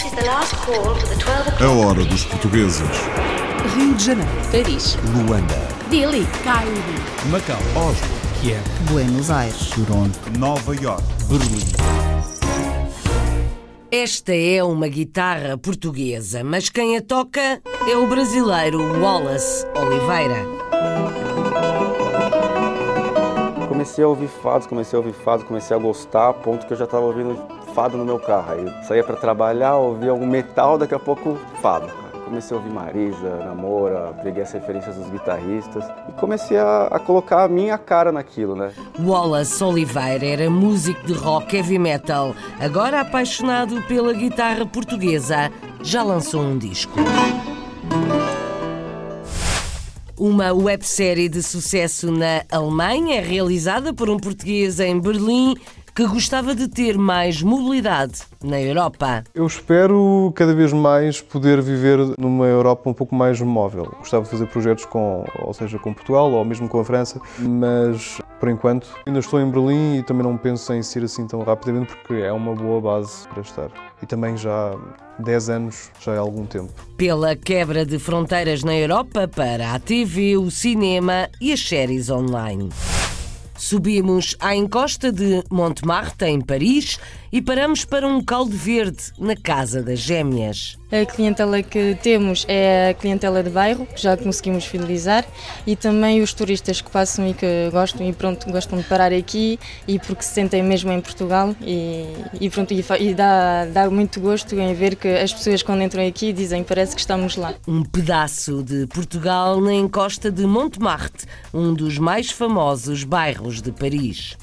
A o'clock. hora dos portugueses. Rio de Janeiro, Paris, Luanda, Dili, Cairo, Macau, Oslo, Kiev, Buenos Aires, Toronto, Nova York. Berlim. Esta é uma guitarra portuguesa, mas quem a toca é o brasileiro Wallace Oliveira. Comecei a ouvir fados, comecei a ouvir fados, comecei a gostar, a ponto que eu já estava ouvindo fado no meu carro. Aí eu saía para trabalhar, ouvia um metal, daqui a pouco fado. Comecei a ouvir Marisa, Namora, peguei as referências dos guitarristas e comecei a, a colocar a minha cara naquilo, né? Wallace Oliveira era músico de rock heavy metal, agora apaixonado pela guitarra portuguesa, já lançou um disco. Uma websérie de sucesso na Alemanha realizada por um português em Berlim que gostava de ter mais mobilidade na Europa. Eu espero cada vez mais poder viver numa Europa um pouco mais móvel. Gostava de fazer projetos com, ou seja, com Portugal ou mesmo com a França, mas por enquanto ainda estou em Berlim e também não penso em ser assim tão rapidamente porque é uma boa base para estar. E também já 10 anos já é algum tempo. Pela quebra de fronteiras na Europa para a TV, o cinema e as séries online. Subimos à encosta de Montmartre, em Paris, e paramos para um caldo verde na Casa das Gêmeas. A clientela que temos é a clientela de bairro, que já conseguimos fidelizar, e também os turistas que passam e que gostam e pronto, gostam de parar aqui e porque se sentem mesmo em Portugal e, e pronto, e, e dá, dá muito gosto em ver que as pessoas quando entram aqui dizem parece que estamos lá. Um pedaço de Portugal na encosta de Montmartre, um dos mais famosos bairros de Paris.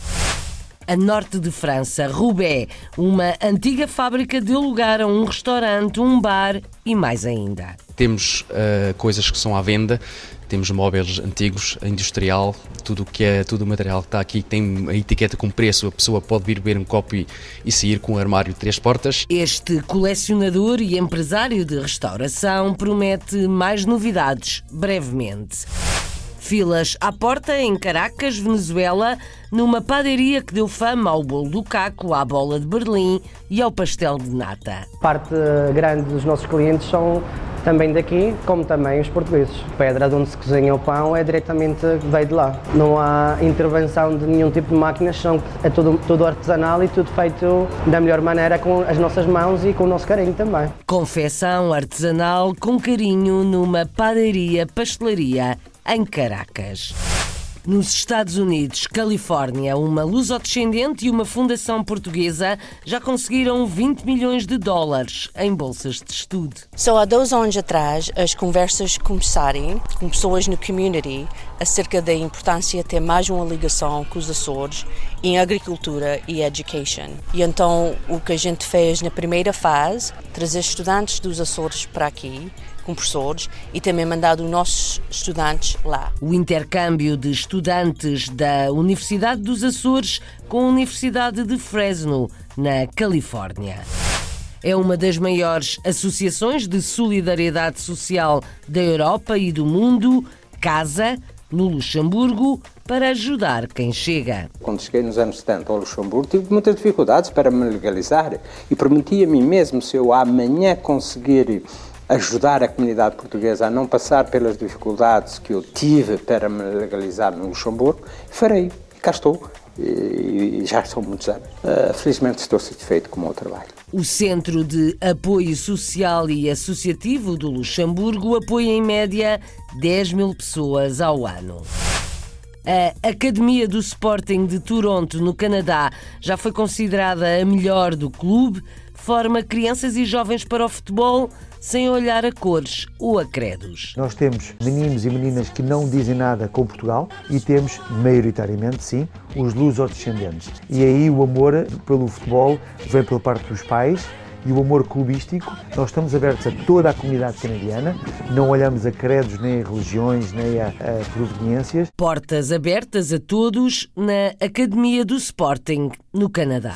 A norte de França, Roubaix, uma antiga fábrica deu lugar a um restaurante, um bar e mais ainda. temos ah, coisas que são à venda, temos móveis antigos, industrial, tudo o que é, tudo o material que está aqui tem a etiqueta com preço, a pessoa pode vir beber um copo e, e sair com um armário de três portas. Este colecionador e empresário de restauração promete mais novidades brevemente. Filas à porta em Caracas, Venezuela, numa padaria que deu fama ao bolo do caco, à bola de Berlim e ao pastel de nata. Parte grande dos nossos clientes são também daqui, como também os portugueses. A pedra de onde se cozinha o pão é diretamente veio de lá. Não há intervenção de nenhum tipo de máquinas, são, é tudo, tudo artesanal e tudo feito da melhor maneira com as nossas mãos e com o nosso carinho também. Confecção artesanal com carinho numa padaria pastelaria em Caracas. Nos Estados Unidos, Califórnia, uma lusodescendente e uma fundação portuguesa já conseguiram 20 milhões de dólares em bolsas de estudo. Só há dois anos atrás as conversas começarem com pessoas no community acerca da importância de ter mais uma ligação com os Açores em agricultura e education. E então o que a gente fez na primeira fase, trazer estudantes dos Açores para aqui, com professores, e também mandar os nossos estudantes lá. O intercâmbio de estudantes da Universidade dos Açores com a Universidade de Fresno, na Califórnia. É uma das maiores associações de solidariedade social da Europa e do mundo, Casa, no Luxemburgo, para ajudar quem chega. Quando cheguei nos anos 70 ao Luxemburgo, tive muitas dificuldades para me legalizar e prometi a mim mesmo, se eu amanhã conseguir ajudar a comunidade portuguesa a não passar pelas dificuldades que eu tive para me legalizar no Luxemburgo, farei. Cá estou. E e já são muitos anos. Ah, felizmente estou satisfeito com o meu trabalho. O Centro de Apoio Social e Associativo do Luxemburgo apoia em média 10 mil pessoas ao ano. A Academia do Sporting de Toronto, no Canadá, já foi considerada a melhor do clube, forma crianças e jovens para o futebol sem olhar a cores ou a credos. Nós temos meninos e meninas que não dizem nada com Portugal e temos, maioritariamente, sim, os lusodescendentes. E aí o amor pelo futebol vem pela parte dos pais e o amor clubístico. Nós estamos abertos a toda a comunidade canadiana, não olhamos a credos, nem a religiões, nem a, a proveniências. Portas abertas a todos na Academia do Sporting, no Canadá.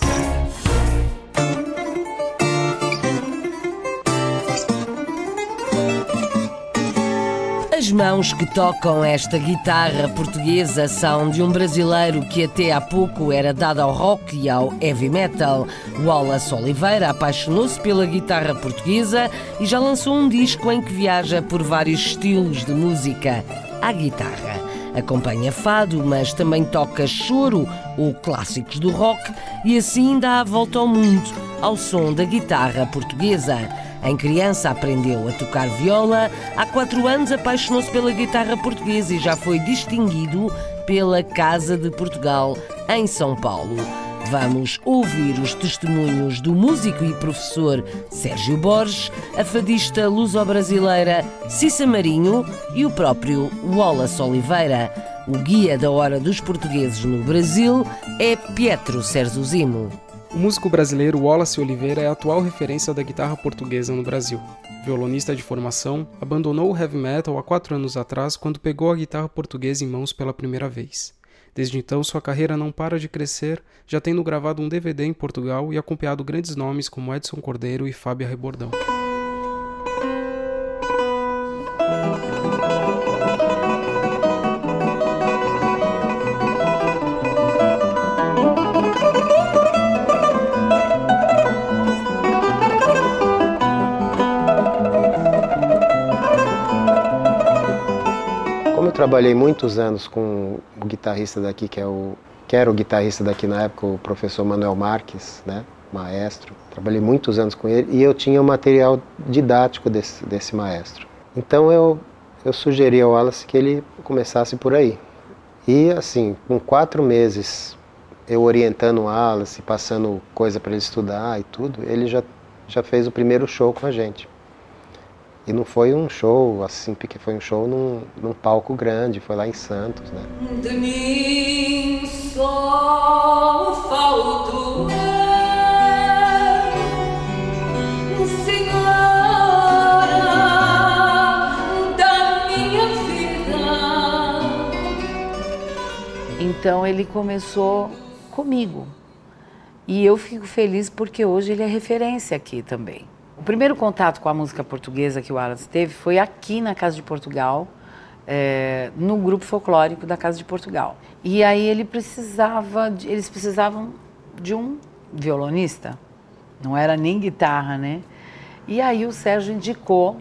Irmãos que tocam esta guitarra portuguesa são de um brasileiro que até há pouco era dado ao rock e ao heavy metal. Wallace Oliveira apaixonou-se pela guitarra portuguesa e já lançou um disco em que viaja por vários estilos de música à guitarra. Acompanha fado, mas também toca choro ou clássicos do rock e assim dá a volta ao mundo ao som da guitarra portuguesa. Em criança aprendeu a tocar viola, há quatro anos apaixonou-se pela guitarra portuguesa e já foi distinguido pela Casa de Portugal em São Paulo. Vamos ouvir os testemunhos do músico e professor Sérgio Borges, a fadista luso-brasileira Cissa Marinho e o próprio Wallace Oliveira. O guia da hora dos portugueses no Brasil é Pietro Serzuzimo. O músico brasileiro Wallace Oliveira é a atual referência da guitarra portuguesa no Brasil. Violonista de formação, abandonou o heavy metal há quatro anos atrás quando pegou a guitarra portuguesa em mãos pela primeira vez. Desde então, sua carreira não para de crescer, já tendo gravado um DVD em Portugal e acompanhado grandes nomes como Edson Cordeiro e Fábio Rebordão. Trabalhei muitos anos com o guitarrista daqui, que é o que era o guitarrista daqui na época, o professor Manuel Marques, né, maestro. Trabalhei muitos anos com ele e eu tinha o material didático desse, desse maestro. Então eu, eu sugeri ao Wallace que ele começasse por aí. E assim, com quatro meses eu orientando o Wallace, passando coisa para ele estudar e tudo, ele já, já fez o primeiro show com a gente. E não foi um show assim, porque foi um show num, num palco grande, foi lá em Santos, né? De mim só faltou Então ele começou comigo. E eu fico feliz porque hoje ele é referência aqui também. O primeiro contato com a música portuguesa que o Wallace teve foi aqui na Casa de Portugal, é, no grupo folclórico da Casa de Portugal. E aí ele precisava, de, eles precisavam de um violonista, não era nem guitarra, né? E aí o Sérgio indicou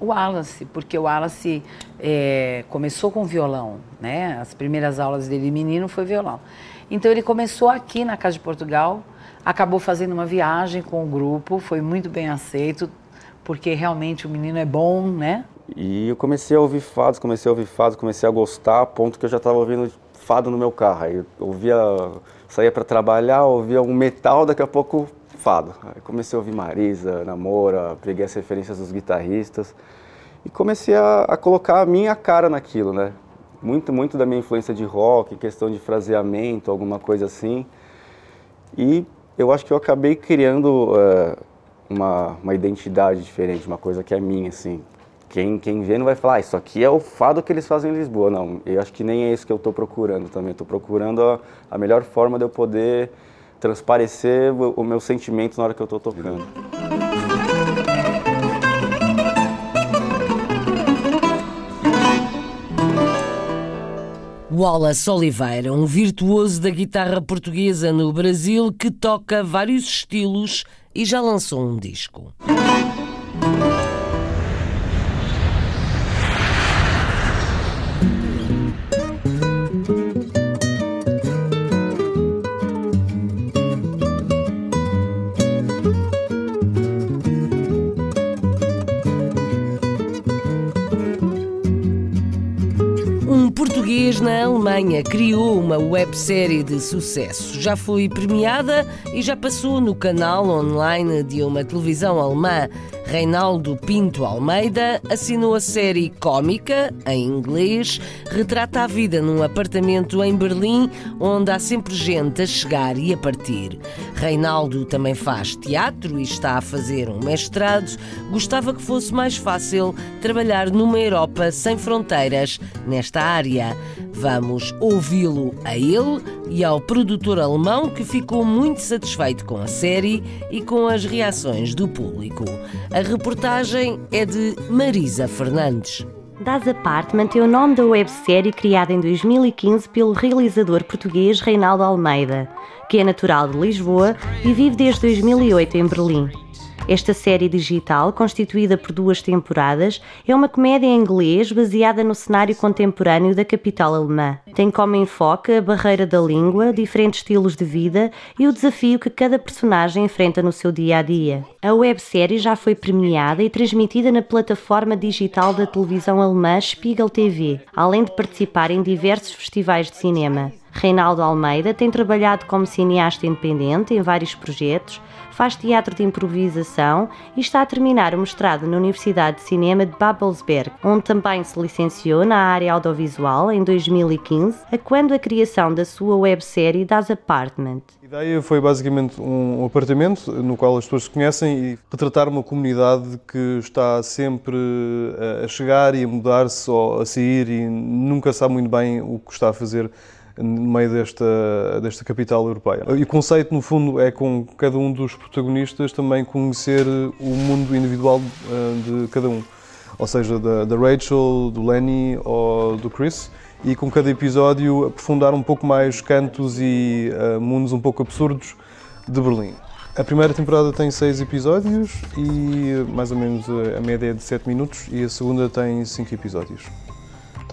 o Wallace, porque o Wallace é, começou com violão, né? As primeiras aulas dele menino foi violão. Então ele começou aqui na Casa de Portugal acabou fazendo uma viagem com o grupo, foi muito bem aceito, porque realmente o menino é bom, né? E eu comecei a ouvir fados, comecei a ouvir fados, comecei a gostar, a ponto que eu já estava ouvindo fado no meu carro. Aí eu ouvia, saía para trabalhar, ouvia um metal, daqui a pouco fado. Aí comecei a ouvir Marisa, Namora, peguei as referências dos guitarristas e comecei a, a colocar a minha cara naquilo, né? Muito, muito da minha influência de rock, questão de fraseamento, alguma coisa assim. E eu acho que eu acabei criando uh, uma, uma identidade diferente, uma coisa que é minha, assim. Quem, quem vê não vai falar, ah, isso aqui é o fado que eles fazem em Lisboa. Não, eu acho que nem é isso que eu estou procurando também. Estou procurando a, a, melhor forma de eu poder transparecer o, o meu sentimento na hora que eu estou tocando. Wallace Oliveira, um virtuoso da guitarra portuguesa no Brasil que toca vários estilos e já lançou um disco. Criou uma websérie de sucesso. Já foi premiada e já passou no canal online de uma televisão alemã. Reinaldo Pinto Almeida assinou a série cómica, em inglês, retrata a vida num apartamento em Berlim, onde há sempre gente a chegar e a partir. Reinaldo também faz teatro e está a fazer um mestrado. Gostava que fosse mais fácil trabalhar numa Europa sem fronteiras nesta área. Vamos ouvi-lo a ele e ao produtor alemão que ficou muito satisfeito com a série e com as reações do público. A reportagem é de Marisa Fernandes. Das Apartment é o nome da websérie criada em 2015 pelo realizador português Reinaldo Almeida, que é natural de Lisboa e vive desde 2008 em Berlim. Esta série digital, constituída por duas temporadas, é uma comédia em inglês baseada no cenário contemporâneo da capital alemã. Tem como enfoque a barreira da língua, diferentes estilos de vida e o desafio que cada personagem enfrenta no seu dia a dia. A websérie já foi premiada e transmitida na plataforma digital da televisão alemã Spiegel TV, além de participar em diversos festivais de cinema. Reinaldo Almeida tem trabalhado como cineasta independente em vários projetos, faz teatro de improvisação e está a terminar o mestrado na Universidade de Cinema de Babelsberg, onde também se licenciou na área audiovisual em 2015, a quando a criação da sua websérie Das Apartment. A ideia foi basicamente um apartamento no qual as pessoas se conhecem e retratar uma comunidade que está sempre a chegar e a mudar-se ou a sair e nunca sabe muito bem o que está a fazer no meio desta, desta capital europeia. E o conceito, no fundo, é com cada um dos protagonistas também conhecer o mundo individual uh, de cada um. Ou seja, da, da Rachel, do Lenny ou do Chris. E com cada episódio aprofundar um pouco mais cantos e uh, mundos um pouco absurdos de Berlim. A primeira temporada tem seis episódios e mais ou menos a média é de 7 minutos e a segunda tem 5 episódios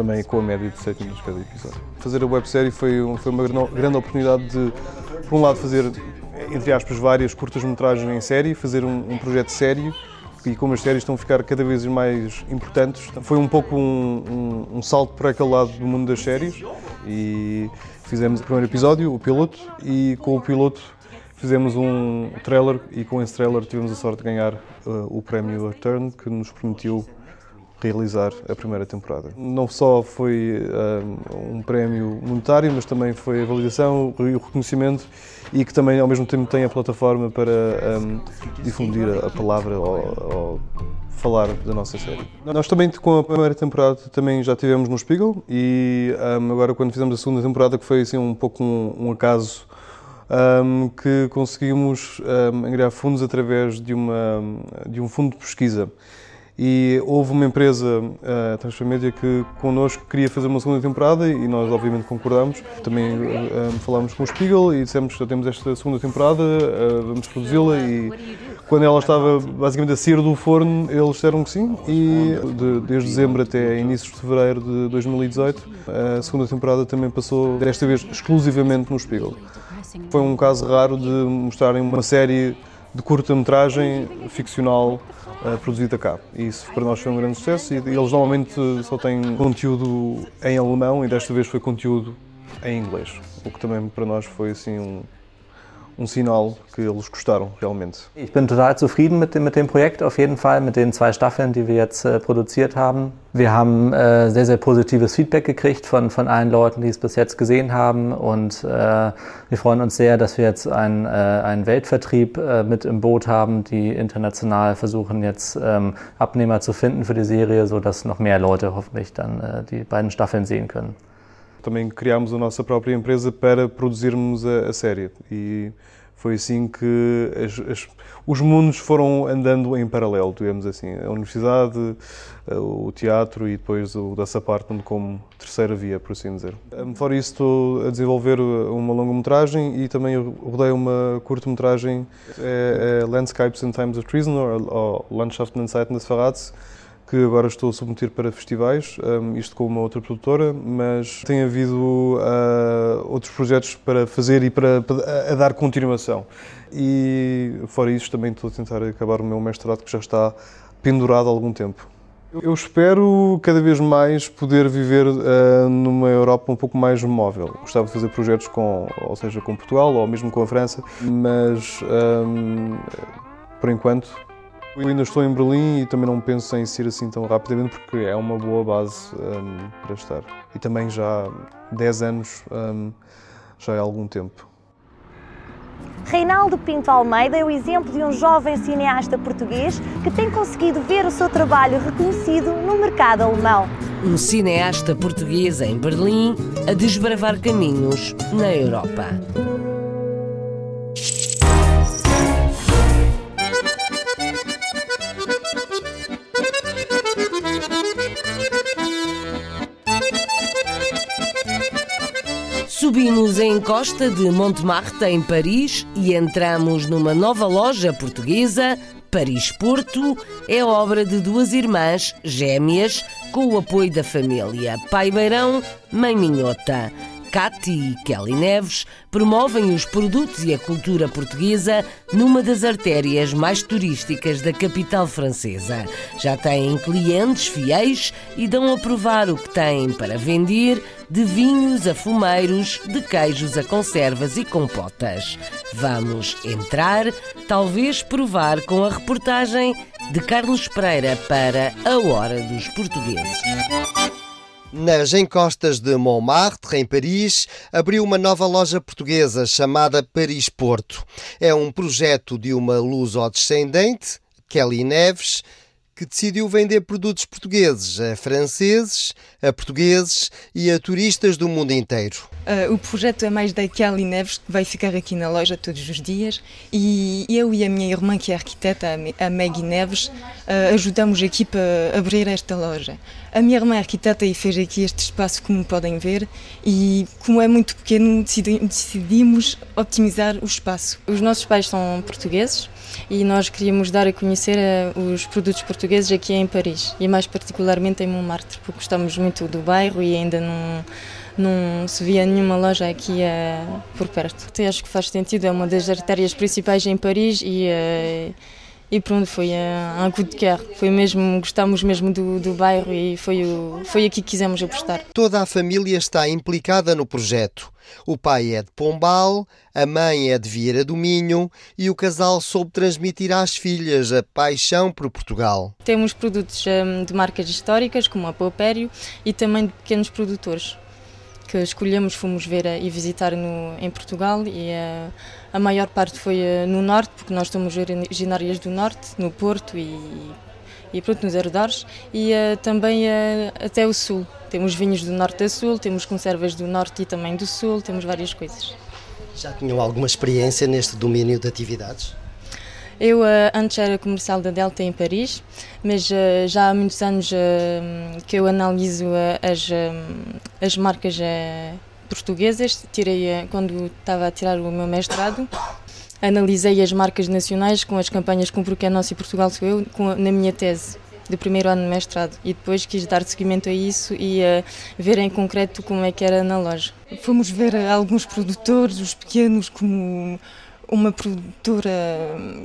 também com a média de 7 minutos cada episódio. Fazer a websérie foi, foi uma grande oportunidade de, por um lado, fazer, entre aspas, várias curtas-metragens em série, fazer um, um, projeto sério e como as séries estão a ficar cada vez mais importantes, foi um pouco um, um, um salto para aquele lado do mundo das séries e fizemos o primeiro episódio, o piloto, e com o piloto fizemos um trailer e com esse trailer tivemos a sorte de ganhar uh, o prémio Return que nos permitiu realizar a primeira temporada. Não só foi um, um prémio monetário, mas também foi a validação e o reconhecimento e que também ao mesmo tempo tem a plataforma para um, difundir a palavra ou, ou, falar da nossa série. Nós também com a primeira temporada também já tivemos no Spiegel e um, agora quando fizemos a segunda temporada que foi assim um pouco um, um acaso um, que conseguimos um, angariar fundos através de, uma, de um fundo de pesquisa e houve uma empresa, a Transfer Media, que connosco queria fazer uma segunda temporada e nós obviamente concordamos. Também uh, falámos com o Spiegel e dissemos que temos esta segunda temporada, uh, vamos produzi-la e quando ela estava basicamente a sair do forno, eles disseram que sim e de, desde dezembro até inícios de fevereiro de 2018 a segunda temporada também passou, desta vez exclusivamente no Spiegel. Foi um caso raro de mostrarem uma série de curta-metragem ficcional produzida cá. E isso para nós foi um grande sucesso e eles normalmente só têm conteúdo em alemão e desta vez foi conteúdo em inglês, o que também para nós foi assim um, um Signal, que eles gostaram realmente. Ich bin total zufrieden mit dem, mit dem Projekt, auf jeden Fall, mit den zwei Staffeln, die wir jetzt äh, produziert haben. Wir haben äh, sehr, sehr positives Feedback gekriegt von, von allen Leuten, die es bis jetzt gesehen haben. Und äh, wir freuen uns sehr, dass wir jetzt einen, äh, einen Weltvertrieb äh, mit im Boot haben, die international versuchen, jetzt ähm, Abnehmer zu finden für die Serie, sodass noch mehr Leute hoffentlich dann äh, die beiden Staffeln sehen können. Também criámos a nossa própria empresa para produzirmos a, a série e foi assim que as, as, os mundos foram andando em paralelo, digamos assim. A universidade, o teatro e depois o dessa Apartment como terceira via, por assim dizer. Fora isso, estou a desenvolver uma longa-metragem e também rodei uma curta-metragem, é, é Landscapes in Times of Treason, ou, Landschaften in Zeiten des Verrats, que agora estou a submeter para festivais, um, isto com uma outra produtora, mas tem havido uh, outros projetos para fazer e para, para a dar continuação. E fora isso, também estou a tentar acabar o meu mestrado que já está pendurado há algum tempo. Eu espero cada vez mais poder viver uh, numa Europa um pouco mais móvel. Gostava de fazer projetos com, ou seja, com Portugal ou mesmo com a França, mas um, por enquanto eu ainda estou em Berlim e também não penso em sair assim tão rapidamente porque é uma boa base um, para estar. E também já 10 anos um, já é algum tempo. Reinaldo Pinto Almeida é o exemplo de um jovem cineasta português que tem conseguido ver o seu trabalho reconhecido no mercado alemão. Um cineasta português em Berlim a desbravar caminhos na Europa. Subimos em Costa de Montmartre, em Paris, e entramos numa nova loja portuguesa, Paris Porto. É obra de duas irmãs gêmeas, com o apoio da família. Pai Beirão, Mãe Minhota. Cati e Kelly Neves promovem os produtos e a cultura portuguesa numa das artérias mais turísticas da capital francesa. Já têm clientes fiéis e dão a provar o que têm para vender, de vinhos a fumeiros, de queijos a conservas e compotas. Vamos entrar, talvez provar com a reportagem de Carlos Pereira para A Hora dos Portugueses. Nas encostas de Montmartre, em Paris, abriu uma nova loja portuguesa chamada Paris Porto. É um projeto de uma luso-descendente, Kelly Neves, que decidiu vender produtos portugueses a franceses, a portugueses e a turistas do mundo inteiro. Uh, o projeto é mais da Kelly Neves, que vai ficar aqui na loja todos os dias, e eu e a minha irmã, que é arquiteta, a Maggie Neves, uh, ajudamos aqui para abrir esta loja. A minha irmã é arquiteta e fez aqui este espaço, como podem ver, e como é muito pequeno, decidimos optimizar o espaço. Os nossos pais são portugueses, e nós queríamos dar a conhecer uh, os produtos portugueses aqui em Paris e mais particularmente em Montmartre, porque gostamos muito do bairro e ainda não não se via nenhuma loja aqui uh, por perto. Até acho que faz sentido, é uma das artérias principais em Paris e uh, e pronto, foi a, a coup de cœur. Foi mesmo, gostamos mesmo do, do bairro e foi, o, foi aqui que quisemos apostar. Toda a família está implicada no projeto. O pai é de Pombal, a mãe é de Vieira do Minho e o casal soube transmitir às filhas a paixão por Portugal. Temos produtos um, de marcas históricas, como a Paupério, e também de pequenos produtores que escolhemos, fomos ver e visitar no, em Portugal e a, maior parte foi eh, no norte, porque nós somos originárias do norte, no Porto e, e pronto, nos arredores, e uh, também uh, até o sul. Temos vinhos do norte a sul, temos conservas do norte e também do sul, temos várias coisas. Já tinham alguma experiência neste domínio de atividades? Eu antes era comercial da Delta em Paris, mas já há muitos anos que eu analiso as, as marcas portuguesas. Tirei quando estava a tirar o meu mestrado. Analisei as marcas nacionais com as campanhas Compro que é nosso e Portugal sou eu na minha tese do primeiro ano de mestrado e depois quis dar seguimento a isso e ver em concreto como é que era na loja. Fomos ver alguns produtores, os pequenos, como uma produtora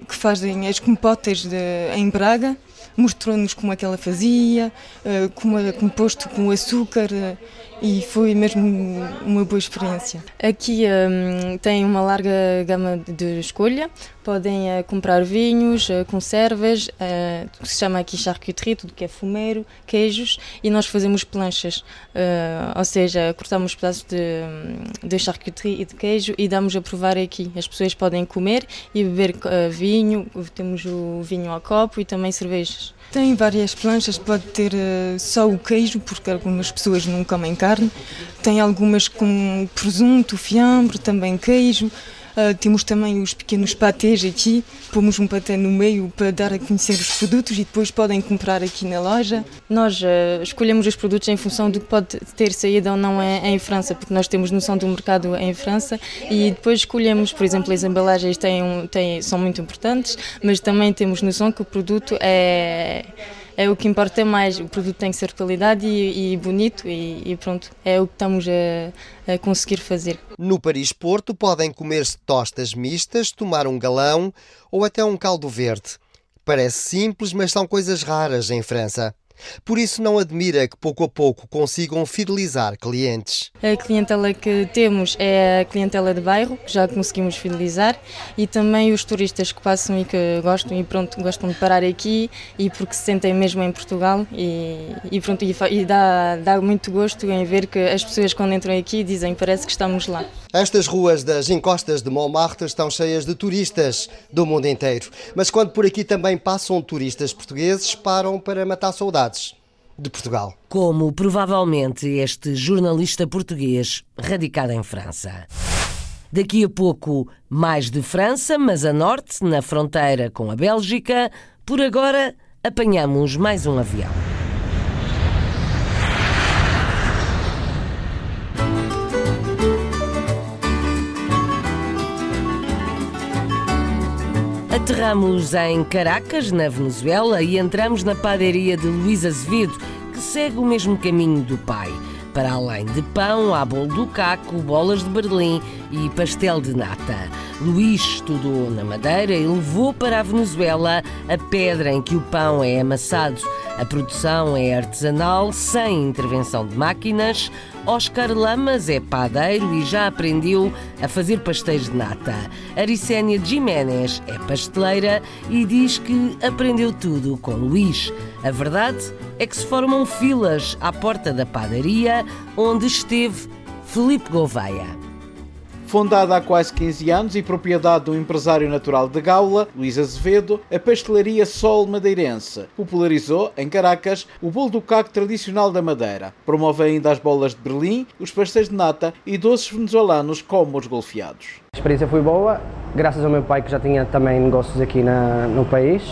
que fazem as compotas de, em Braga, mostrou-nos como é que ela fazia, eh, como é composto com açúcar eh, e foi mesmo uma boa experiência. Aqui um, tem uma larga gama de escolha, podem uh, comprar vinhos, uh, conservas, uh, que se chama aqui charcuterie, tudo que é fumeiro, queijos, e nós fazemos planchas, ou seja, cortamos pedaços de, hum, de charcuterie e de queijo e damos a provar aqui. As pessoas podem comer e beber vinho, temos o vinho ao copo e também cervejas. Tem várias planchas, pode ter uh, só o queijo, porque algumas pessoas não comem carne. Tem algumas com presunto, fiambre, também queijo. Uh, temos também os pequenos patês aqui, pomos um paté no meio para dar a conhecer os produtos e depois podem comprar aqui na loja. Nós uh, escolhemos os produtos em função do que pode ter saída ou não em, em, França, porque nós temos noção do mercado em França e depois escolhemos, por exemplo, as embalagens têm, têm, são muito importantes, mas também temos noção que o produto é é o que importa mais. O produto tem que ser de qualidade e, e bonito e, e, pronto, é o que estamos a, a conseguir fazer. No Paris Porto podem comer-se tostas mistas, tomar um galão ou até um caldo verde. Parece simples, mas são coisas raras em França. Por isso, não admira que pouco a pouco consigam fidelizar clientes. A clientela que temos é a clientela de bairro, que já conseguimos fidelizar, e também os turistas que passam e que gostam e pronto, gostam de parar aqui e porque se sentem mesmo em Portugal e, e pronto, e, e dá, dá muito gosto em ver que as pessoas quando entram aqui dizem parece que estamos lá. Estas ruas das encostas de Montmartre estão cheias de turistas do mundo inteiro. Mas quando por aqui também passam turistas portugueses, param para matar saudades de Portugal. Como provavelmente este jornalista português radicado em França. Daqui a pouco, mais de França, mas a norte, na fronteira com a Bélgica. Por agora, apanhamos mais um avião. Aterramos em Caracas, na Venezuela, e entramos na padaria de Luís Azevedo, que segue o mesmo caminho do pai. Para além de pão, há bolo do caco, bolas de Berlim e pastel de nata. Luís estudou na Madeira e levou para a Venezuela a pedra em que o pão é amassado. A produção é artesanal, sem intervenção de máquinas. Oscar Lamas é padeiro e já aprendeu a fazer pastéis de nata. Aricénia Jiménez é pasteleira e diz que aprendeu tudo com Luís. A verdade é que se formam filas à porta da padaria onde esteve Felipe Gouveia. Fundada há quase 15 anos e propriedade do empresário natural de Gaula, Luís Azevedo, a pastelaria Sol Madeirense popularizou, em Caracas, o bolo do caco tradicional da Madeira. Promove ainda as bolas de Berlim, os pastéis de nata e doces venezuelanos como os golfeados. A experiência foi boa, graças ao meu pai que já tinha também negócios aqui na, no país.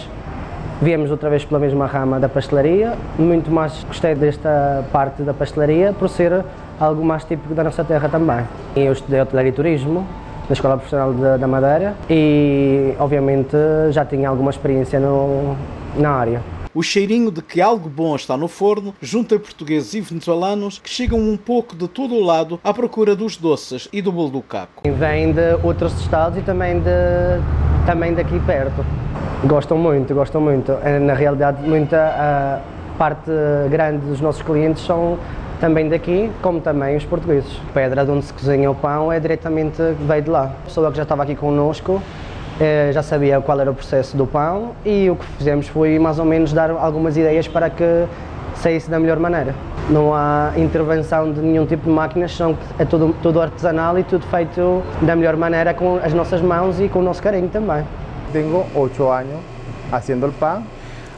Viemos outra vez pela mesma rama da pastelaria, muito mais gostei desta parte da pastelaria por ser algo mais típico da nossa terra também. Eu estudei hotelaria e turismo na Escola Profissional de, da Madeira e, obviamente, já tinha alguma experiência no, na área. O cheirinho de que algo bom está no forno junta portugueses e venezuelanos que chegam um pouco de todo o lado à procura dos doces e do bolo do caco. Vêm de outros estados e também, de, também daqui perto. Gostam muito, gostam muito. Na realidade, muita a parte grande dos nossos clientes são também daqui, como também os portugueses. A pedra de onde se cozinha o pão é diretamente veio de lá. A pessoa que já estava aqui connosco eh, já sabia qual era o processo do pão e o que fizemos foi mais ou menos dar algumas ideias para que saísse da melhor maneira. Não há intervenção de nenhum tipo de máquinas, são, é tudo, tudo artesanal e tudo feito da melhor maneira com as nossas mãos e com o nosso carinho também. Tenho 8 anos fazendo o pão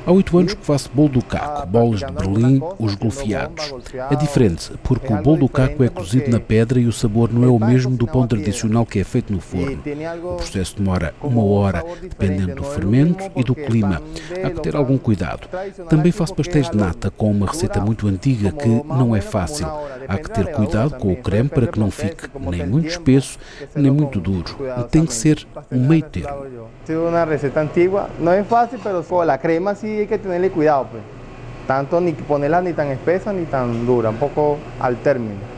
Há oito anos que faço bolo do caco, bolas de Berlim, os golfeados. É diferente, porque o bolo do caco é cozido na pedra e o sabor não é o mesmo do pão tradicional que é feito no forno. O processo demora uma hora, dependendo do fermento e do clima. Há que ter algum cuidado. Também faço pastéis de nata com uma receita muito antiga que não é fácil. Há que ter cuidado com o creme para que não fique nem muito espesso, nem muito duro. Tem que ser um meio termo. É uma receita antiga, não é fácil, mas com a crema sim hay que tenerle cuidado, pues. Tanto ni ponerla ni tan espesa ni tan dura, un poco al término.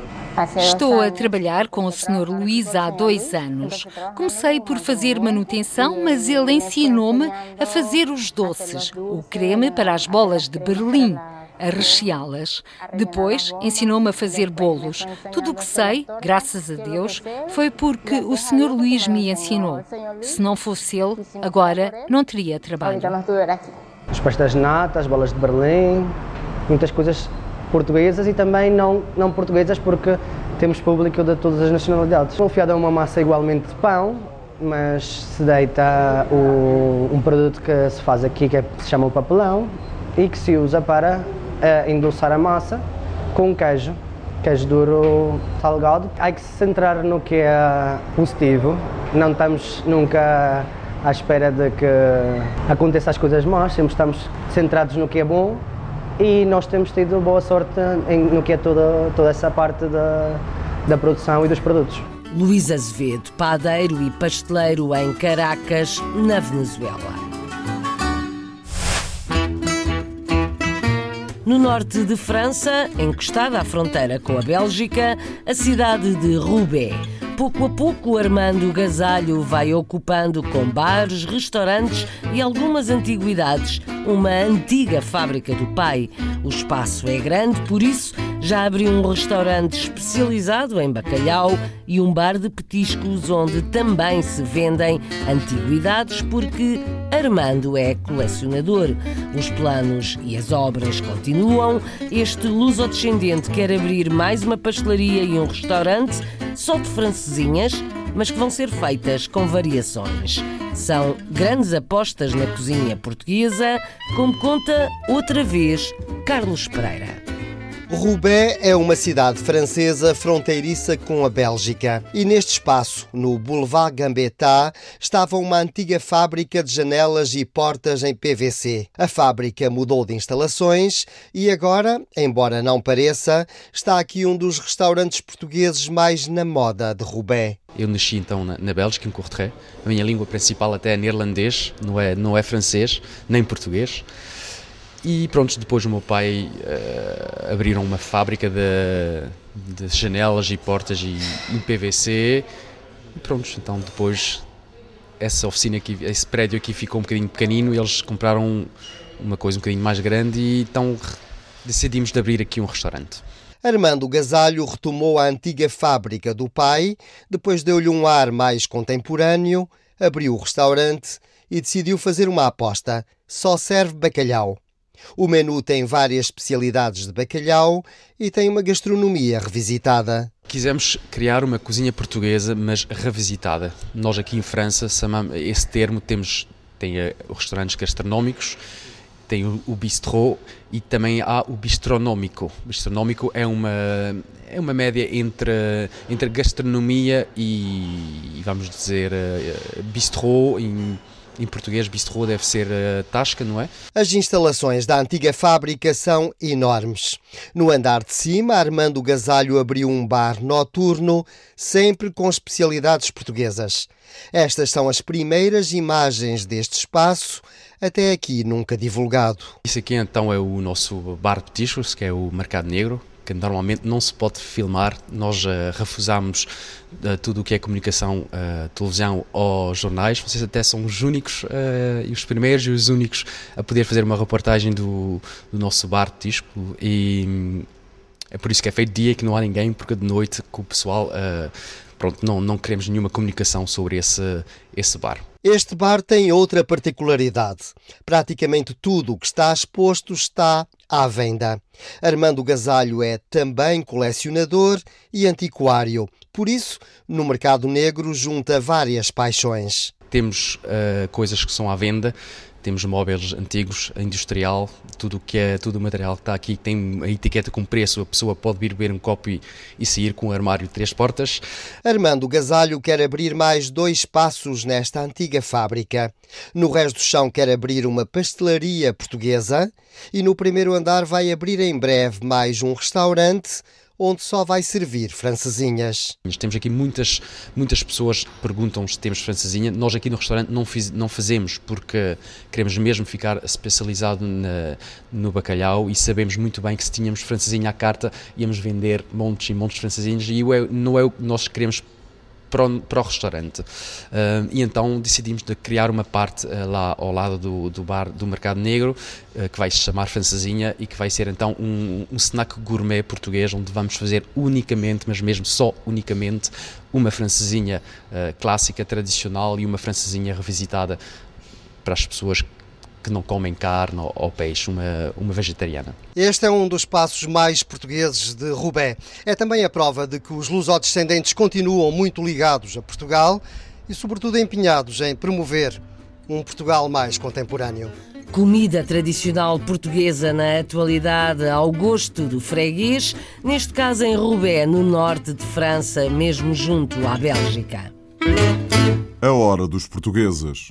Estou a trabalhar com o Sr. Luís há dois anos. Comecei por fazer manutenção, mas ele ensinou-me a fazer os doces, o creme para as bolas de Berlim, a recheá-las. Depois ensinou-me a fazer bolos. Tudo o que sei, graças a Deus, foi porque o Sr. Luís me ensinou. Se não fosse ele, agora não teria trabalho. Os pastéis de nata, as bolas de Berlim, muitas coisas portuguesas e também não, não portuguesas porque temos público de todas as nacionalidades. O fiado é uma massa igualmente de pão, mas se deita o, um produto que se faz aqui que, é, se chama o papelão e que se usa para uh, endulçar a massa com queijo, queijo duro salgado. Há que se centrar no que é positivo, não estamos nunca à espera de que aconteçam as coisas más, sempre estamos centrados no que é bom e nós temos tido boa sorte em, no que é toda, toda essa parte da, da produção e dos produtos. Luís Azevedo, padeiro e pasteleiro em Caracas, na Venezuela. No norte de França, encostada à fronteira com a Bélgica, a cidade de Roubaix. Pouco a pouco, Armando Gasalho vai ocupando com bares, restaurantes e algumas antiguidades uma antiga fábrica do pai. O espaço é grande, por isso já abriu um restaurante especializado em bacalhau e um bar de petiscos onde também se vendem antiguidades, porque Armando é colecionador. Os planos e as obras continuam. Este luso-descendente quer abrir mais uma pastelaria e um restaurante só de francesinhas, mas que vão ser feitas com variações. São grandes apostas na cozinha portuguesa, como conta outra vez Carlos Pereira. Roubaix é uma cidade francesa fronteiriça com a Bélgica. E neste espaço, no Boulevard Gambetta, estava uma antiga fábrica de janelas e portas em PVC. A fábrica mudou de instalações e agora, embora não pareça, está aqui um dos restaurantes portugueses mais na moda de Roubaix. Eu nasci então na, Bélgica, em Courtrai. A minha língua principal até é neerlandês, não é, não é francês, nem português. E pronto, depois o meu pai uh, abriram uma fábrica de, de, janelas e portas e, PVC. E pronto, então depois essa oficina aqui, esse prédio aqui ficou um bocadinho pequenino e eles compraram uma coisa um bocadinho mais grande e então decidimos de abrir aqui um restaurante. Armando Gasalho retomou a antiga fábrica do pai, depois deu-lhe um ar mais contemporâneo, abriu o restaurante e decidiu fazer uma aposta: só serve bacalhau. O menu tem várias especialidades de bacalhau e tem uma gastronomia revisitada. Quisemos criar uma cozinha portuguesa, mas revisitada. Nós aqui em França, esse termo temos tem uh, restaurantes gastronómicos, tem o, bistrô e também há o bistronómico. O bistronómico é uma é uma média entre entre gastronomia e vamos dizer uh, bistrô em em português, bistrô deve ser uh, tasca, não é? As instalações da antiga fábrica são enormes. No andar de cima, Armando Gasalho abriu um bar noturno, sempre com especialidades portuguesas. Estas são as primeiras imagens deste espaço, até aqui nunca divulgado. Isso aqui então é o nosso bar de petiscos, que é o Mercado Negro, que normalmente não se pode filmar. Nós uh, uh, tudo o que é comunicação, uh, televisão ou jornais. Vocês até são os únicos e os primeiros e os únicos a poder fazer uma reportagem do, do nosso bar de disco. E hum, é por isso que é feito dia que não há ninguém, porque de noite com o pessoal pronto, não, não queremos nenhuma comunicação sobre esse, esse bar. Este bar tem outra particularidade. Praticamente tudo o que está exposto está à venda. Armando Gasalho é também colecionador e antiquário. Por isso, no mercado negro junta várias paixões. Temos uh, coisas que são à venda temos móveis antigos, industrial, tudo que é tudo o material que está aqui tem a etiqueta com preço, a pessoa pode vir beber um copo e, e sair com um armário de três portas. Armando Gasalho quer abrir mais dois espaços nesta antiga fábrica. No resto do chão quer abrir uma pastelaria portuguesa e no primeiro andar vai abrir em breve mais um restaurante onde só vai servir francesinhas. Temos aqui muitas, muitas pessoas que perguntam se temos francesinha. Nós aqui no restaurante não, fiz, não fazemos porque queremos mesmo ficar especializado na, no bacalhau e sabemos muito bem que se tínhamos francesinha à carta íamos vender montes e montes de francesinhas e não é o que nós queremos para o, para o restaurante. Uh, e então decidimos de criar uma parte uh, lá ao lado do, do bar do Mercado Negro, uh, que vai se chamar Francesinha e que vai ser então um, um snack gourmet português, onde vamos fazer unicamente, mas mesmo só unicamente, uma francesinha clássica, tradicional e uma francesinha revisitada para as pessoas que não comem carne ou, peixe, uma, uma vegetariana. Este é um dos passos mais portugueses de Roubaix. É também a prova de que os lusodescendentes continuam muito ligados a Portugal e, sobretudo, empenhados em promover um Portugal mais contemporâneo. Comida tradicional portuguesa na atualidade ao gosto do freguês, neste caso em Roubaix, no norte de França, mesmo junto à Bélgica. A hora dos portugueses.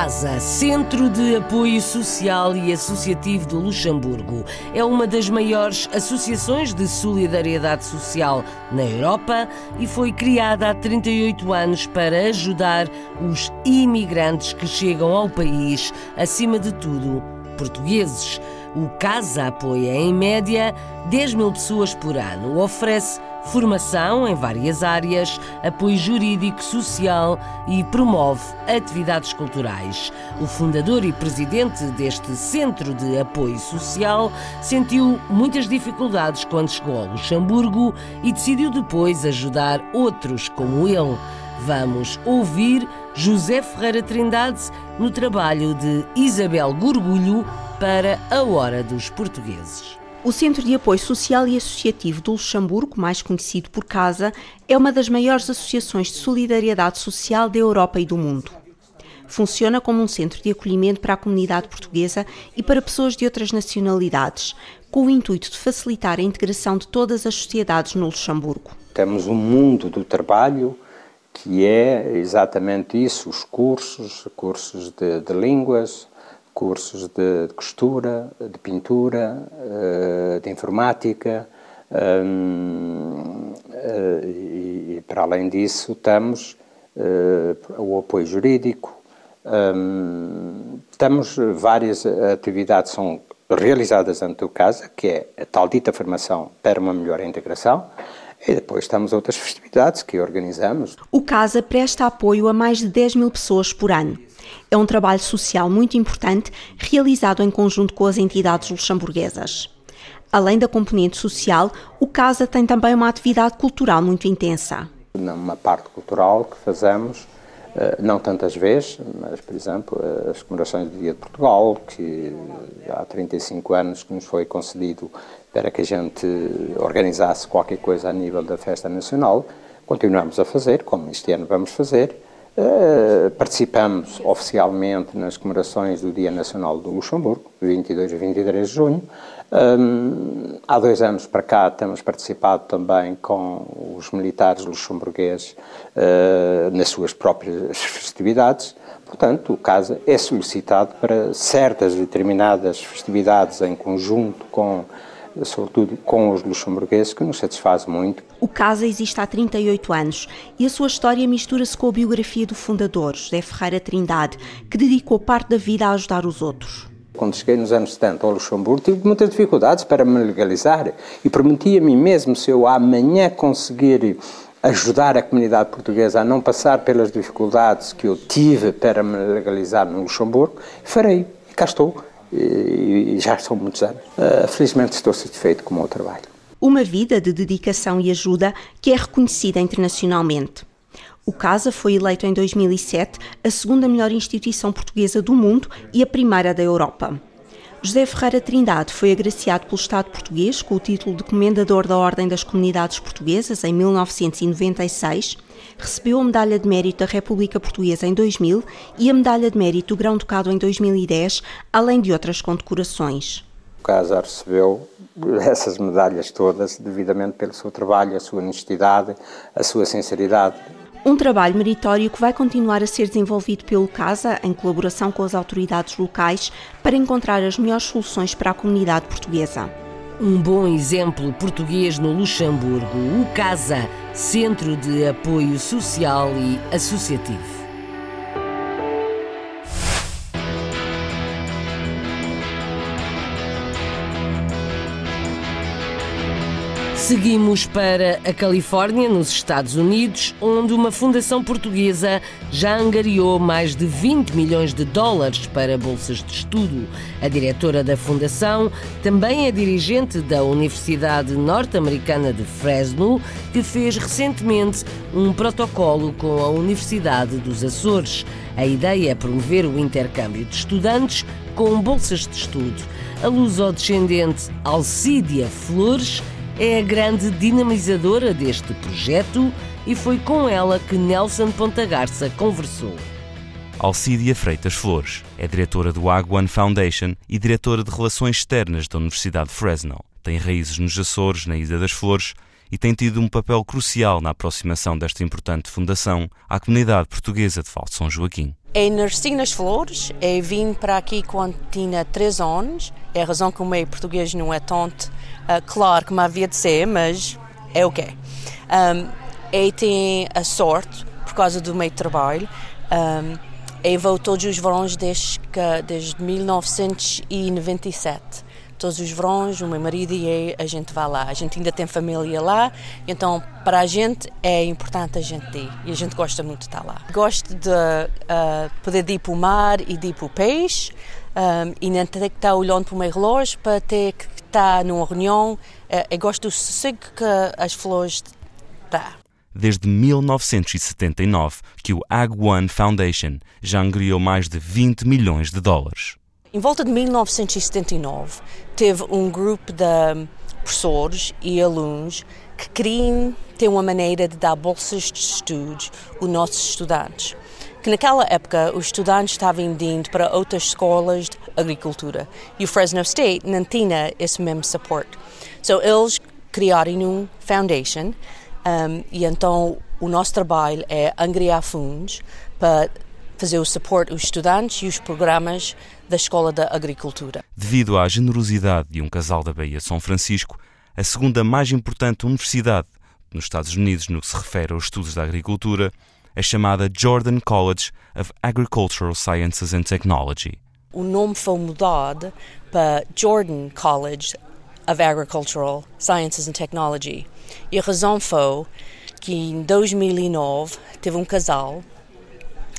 CASA, Centro de Apoio Social e Associativo do Luxemburgo, é uma das maiores associações de solidariedade social na Europa e foi criada há 38 anos para ajudar os imigrantes que chegam ao país, acima de tudo, portugueses. O CASA apoia, em média, 10 mil pessoas por ano. Oferece formação em várias áreas, apoio jurídico, social e promove atividades culturais. O fundador e presidente deste Centro de Apoio Social sentiu muitas dificuldades quando chegou ao Luxemburgo e decidiu depois ajudar outros como ele. Vamos ouvir José Ferreira Trindade no trabalho de Isabel Gorgulho para a Hora dos Portugueses. O Centro de Apoio Social e Associativo do Luxemburgo, mais conhecido por CASA, é uma das maiores associações de solidariedade social da Europa e do mundo. Funciona como um centro de acolhimento para a comunidade portuguesa e para pessoas de outras nacionalidades, com o intuito de facilitar a integração de todas as sociedades no Luxemburgo. Temos um mundo do trabalho que é exatamente isso: os cursos, cursos de, de línguas, cursos de, costura, de pintura, eh, de informática. Um, eh, e, para além disso, temos uh, o apoio jurídico, um, temos várias atividades são realizadas dentro do casa, que é a tal dita formação para uma melhor integração, e depois temos outras festividades que organizamos. O CASA presta apoio a mais de 10 mil pessoas por ano. É um trabalho social muito importante, realizado em conjunto com as entidades luxemburguesas. Além da componente social, o CASA tem também uma atividade cultural muito intensa. Uma parte cultural que fazemos, eh, não tantas vezes, mas, por exemplo, as comemorações do Dia de Portugal, que há 35 anos que nos foi concedido para que a gente organizasse qualquer coisa a nível da festa nacional, continuamos a fazer, como este ano vamos fazer, Uh, participamos oficialmente nas comemorações do Dia Nacional do Luxemburgo, 22 e 23 de junho. Um, há dois anos para cá temos participado também com os militares luxemburgueses uh, nas suas próprias festividades. Portanto, o CASA é solicitado para certas determinadas festividades em conjunto com sobretudo com os luxemburgueses, que nos satisfaz muito. O CASA existe há 38 anos e a sua história mistura-se com a biografia do fundador, José Ferreira Trindade, que dedicou parte da vida a ajudar os outros. Quando cheguei nos anos 70 ao Luxemburgo, tive muitas dificuldades para me legalizar e prometi a mim mesmo, se eu amanhã conseguir ajudar a comunidade portuguesa a não passar pelas dificuldades que eu tive para me legalizar no Luxemburgo, farei. E cá estou e já são muitos anos. Uh, felizmente estou satisfeito com o meu trabalho. Uma vida de dedicação e ajuda que é reconhecida internacionalmente. O CASA foi eleito em 2007 a segunda melhor instituição portuguesa do mundo e a primeira da Europa. José Ferreira Trindade foi agraciado pelo Estado português com o título de Comendador da Ordem das Comunidades Portuguesas em 1996 recebeu a Medalha de Mérito da República Portuguesa em 2000 e a Medalha de Mérito do Grão-Ducado em 2010, além de outras condecorações. O Casa recebeu essas medalhas todas devidamente pelo seu trabalho, a sua honestidade, a sua sinceridade. Um trabalho meritório que vai continuar a ser desenvolvido pelo CASA, em colaboração com as autoridades locais, para encontrar as melhores soluções para a comunidade portuguesa. Um bom exemplo português no Luxemburgo, o CASA, Centro de Apoio Social e Associativo. Seguimos para a Califórnia, nos Estados Unidos, onde uma fundação portuguesa já angariou mais de 20 milhões de dólares para bolsas de estudo. A diretora da fundação também é dirigente da Universidade Norte-Americana de Fresno, que fez recentemente um protocolo com a Universidade dos Açores. A ideia é promover o intercâmbio de estudantes com bolsas de estudo. A luso-descendente Alcídia Flores é a grande dinamizadora deste projeto e foi com ela que Nelson Pontagarça conversou. Alcídia Freitas Flores é diretora do Ag One Foundation e diretora de Relações Externas da Universidade de Fresno. Tem raízes nos Açores, na Ilha das Flores, e tem tido um papel crucial na aproximação desta importante fundação à comunidade portuguesa de de São Joaquim. Eu nasci nas Flores, eu vim para aqui quando tinha 3 anos. É a razão que o meio português não é tanto Uh, claro que me havia de ser, mas é o que é. Um, e tem a sorte, por causa do de trabalho, um, e vou todos os verões desde, desde 1997 todos os verões, o meu marido e eu, a gente vai lá. A gente ainda tem família lá, então para a gente é importante a gente ir e a gente gosta muito de estar lá. Gosto de uh, poder ir para o mar e ir para o peixe um, e não ter que estar olhando para o meu relógio para ter que estar numa reunião. Uh, eu gosto do sossego que as flores dão. Desde 1979 que o Ag One Foundation já angriou mais de 20 milhões de dólares. Em volta de 1979, teve um grupo de professores e alunos que queriam ter uma maneira de dar bolsas de estudos aos nossos estudantes. Que naquela época os estudantes estavam indo para outras escolas agricultura e o Fresno State não tinha esse mesmo suporte. So eles criaram um foundation um, e então o nosso trabalho é angriar fundos para fazer o suporte aos estudantes e os programas da Escola da Agricultura. Devido à generosidade de um casal da Baía São Francisco, a segunda mais importante universidade nos Estados Unidos no que se refere aos estudos da agricultura, é chamada Jordan College of Agricultural Sciences and Technology. O nome foi mudado para Jordan College of Agricultural Sciences and Technology. E a razão foi que em 2009 teve um casal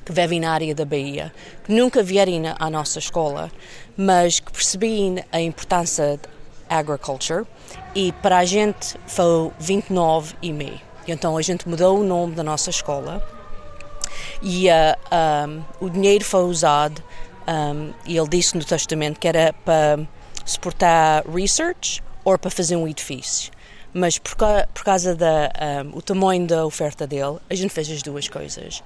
que vive na área da Bahia, que nunca vieram à nossa escola, mas que percebiam a importância de agriculture e para a gente foi 29 e meio. Então a gente mudou o nome da nossa escola e uh, um, o dinheiro foi usado um, e ele disse no testamento que era para suportar research ou para fazer um edifício. Mas por, por causa do um, tamanho da oferta dele, a gente fez as duas coisas.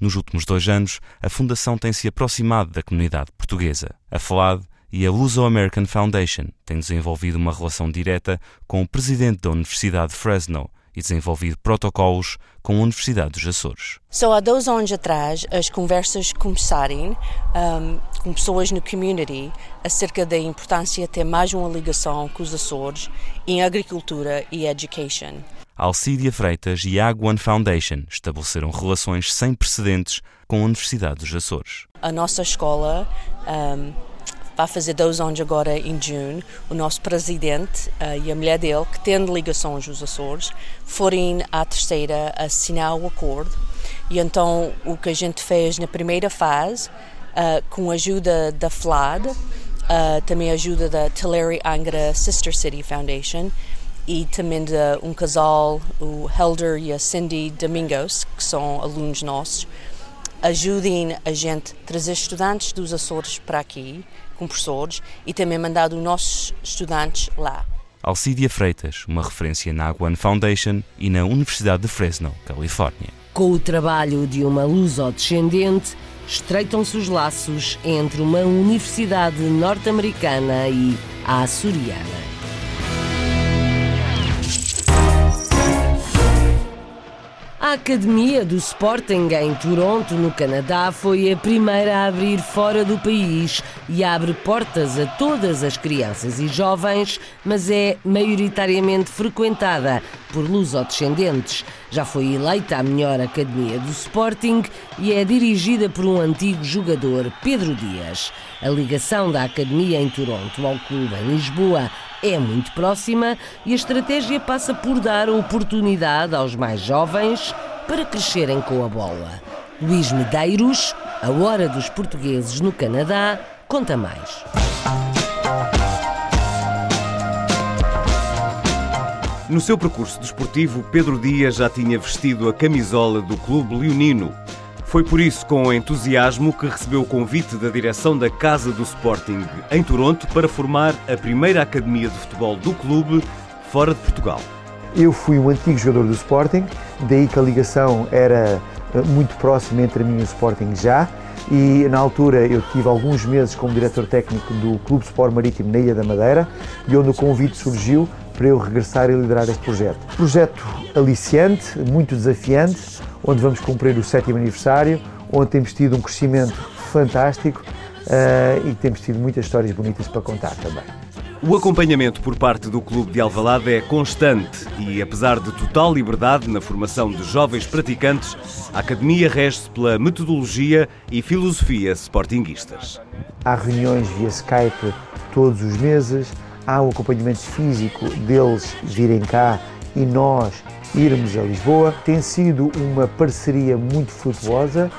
Nos últimos dois anos, a Fundação tem se aproximado da comunidade portuguesa. A FLAD e a Luso-American Foundation têm desenvolvido uma relação direta com o presidente da Universidade de Fresno e desenvolvido protocolos com a Universidade dos Açores. Só há dois anos atrás, as conversas começaram um, com pessoas no community acerca da importância de ter mais uma ligação com os Açores em agricultura e education. Alcídia Freitas e a One Foundation estabeleceram relações sem precedentes com a Universidade dos Açores. A nossa escola um, vai fazer dois anos agora em junho. O nosso presidente uh, e a mulher dele, que têm ligações aos Açores, foram à terceira assinar o acordo. E então o que a gente fez na primeira fase, uh, com a ajuda da FLAD, uh, também a ajuda da Tulare Angra Sister City Foundation, e também de um casal, o Helder e a Cindy Domingos, que são alunos nossos, ajudem a gente a trazer estudantes dos Açores para aqui, com professores, e também mandar os nossos estudantes lá. Alcídia Freitas, uma referência na One Foundation e na Universidade de Fresno, Califórnia. Com o trabalho de uma luso-descendente, estreitam-se os laços entre uma universidade norte-americana e a açoriana. A Academia do Sporting em Toronto, no Canadá, foi a primeira a abrir fora do país e abre portas a todas as crianças e jovens, mas é maioritariamente frequentada por lusodescendentes. Já foi eleita a melhor academia do Sporting e é dirigida por um antigo jogador, Pedro Dias. A ligação da academia em Toronto ao clube em Lisboa é muito próxima e a estratégia passa por dar oportunidade aos mais jovens para crescerem com a bola. Luís Medeiros, A Hora dos Portugueses no Canadá, conta mais. No seu percurso desportivo, Pedro Dias já tinha vestido a camisola do Clube Leonino. Foi por isso, com entusiasmo, que recebeu o convite da direção da Casa do Sporting em Toronto para formar a primeira academia de futebol do clube fora de Portugal. Eu fui um antigo jogador do Sporting, daí que a ligação era eh, muito próxima entre mim e o Sporting já. E na altura eu tive alguns meses como diretor técnico do Clube Sport Marítimo na Ilha da Madeira e onde o convite surgiu para eu regressar e liderar este projeto. Projeto aliciante, muito desafiante, onde vamos cumprir o sétimo aniversário, onde temos tido um crescimento fantástico uh, e temos tido muitas histórias bonitas para contar também. O acompanhamento por parte do Clube de Alvalade é constante e, apesar de total liberdade na formação de jovens praticantes, a Academia rege-se pela metodologia e filosofia sportinguistas. Há reuniões via Skype todos os meses, há o acompanhamento físico deles virem cá e nós irmos a Lisboa. Tem sido uma parceria muito frutuosa,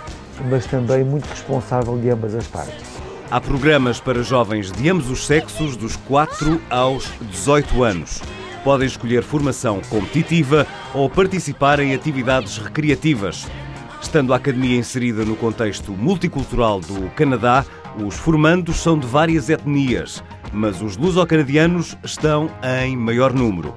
mas também muito responsável de ambas as partes. Há programas para jovens de ambos os sexos, dos 4 aos 18 anos. Podem escolher formação competitiva ou participar em atividades recreativas. Estando a academia inserida no contexto multicultural do Canadá, Os formandos são de várias etnias, mas os luso-canadianos estão em maior número.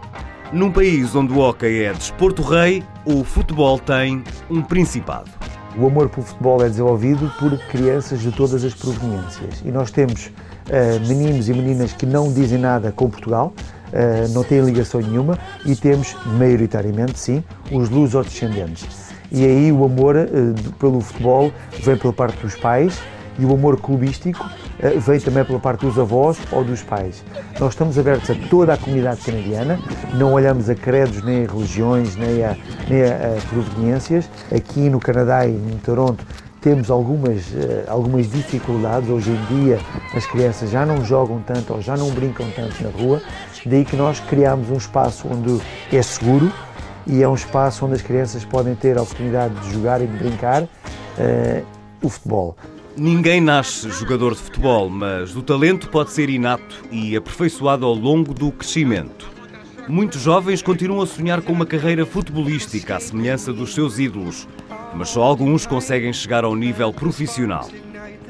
Num país onde o hóquei é desporto rei, o futebol tem um principado. O amor pelo futebol é desenvolvido por crianças de todas as proveniências. E nós temos uh, meninos e meninas que não dizem nada com Portugal, uh, não têm ligação nenhuma, e temos, maioritariamente, sim, os luso-descendentes. E aí o amor uh, pelo futebol vem pela parte dos pais e o amor clubístico vem também pela parte dos avós ou dos pais. Nós estamos abertos a toda a comunidade canadiana, não olhamos a credos, nem a religiões, nem a, nem a, proveniências. Aqui no Canadá e em Toronto temos algumas, uh, algumas dificuldades. Hoje em dia as crianças já não jogam tanto ou já não brincam tanto na rua, daí que nós criamos um espaço onde é seguro e é um espaço onde as crianças podem ter a oportunidade de jogar e de brincar uh, o futebol. Ninguém nasce jogador de futebol, mas o talento pode ser inato e aperfeiçoado ao longo do crescimento. Muitos jovens continuam a sonhar com uma carreira futebolística à semelhança dos seus ídolos, mas só alguns conseguem chegar ao nível profissional.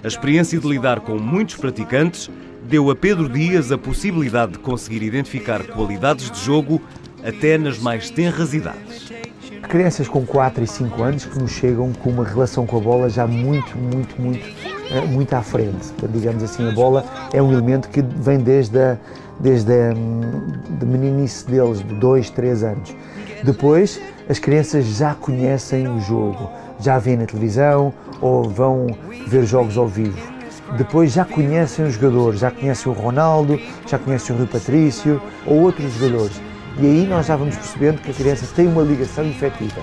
A experiência de lidar com muitos praticantes deu a Pedro Dias a possibilidade de conseguir identificar qualidades de jogo até nas mais tenras idades crianças com 4 e 5 anos que nos chegam com uma relação com a bola já muito, muito, muito, eh, muito à frente. Digamos assim, a bola é um elemento que vem desde a, desde a de meninice deles, de 2, 3 anos. Depois, as crianças já conhecem o jogo, já vêem na televisão ou vão ver jogos ao vivo. Depois já conhecem os jogadores, já conhecem o Ronaldo, já conhecem o Rui Patrício ou outros jogadores e aí nós já vamos percebendo que a criança tem uma ligação efetiva.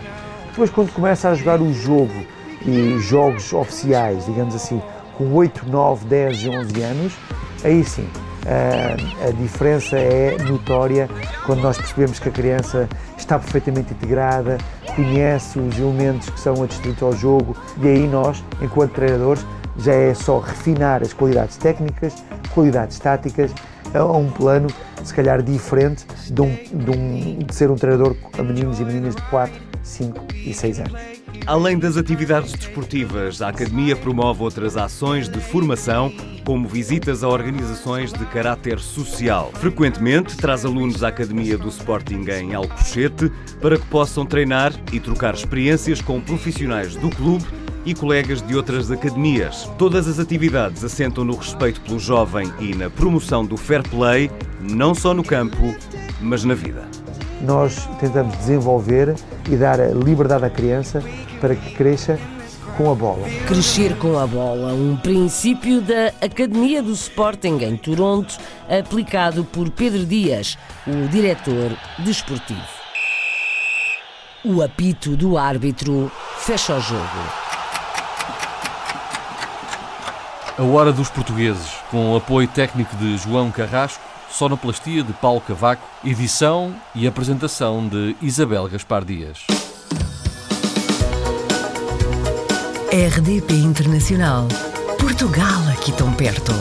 Depois, quando começa a jogar o jogo e jogos oficiais, digamos assim, com 8, 9, 10 11 anos, aí sim a, a diferença é notória quando nós percebemos que a criança está perfeitamente integrada, conhece os elementos que são adstritos ao jogo e aí nós, enquanto treinadores, já é só refinar as qualidades técnicas, qualidades táticas a um plano se calhar diferente de, um, de, um, de ser um treinador a meninos e meninas de 4, 5 e 6 anos. Além das atividades desportivas, a Academia promove outras ações de formação, como visitas a organizações de caráter social. Frequentemente traz alunos à Academia do Sporting em Alcochete para que possam treinar e trocar experiências com profissionais do clube e colegas de outras academias. Todas as atividades assentam no respeito pelo jovem e na promoção do fair play, não só no campo, mas na vida. Nós tentamos desenvolver e dar a liberdade à criança para que cresça com a bola. Crescer com a bola, um princípio da Academia do Sporting em Toronto, aplicado por Pedro Dias, o diretor desportivo. O apito do árbitro fecha o jogo. A Hora dos Portugueses, com apoio técnico de João Carrasco, sonoplastia de Paulo Cavaco, edição e apresentação de Isabel Gaspar Dias. RDP Internacional. Portugal aqui tão perto.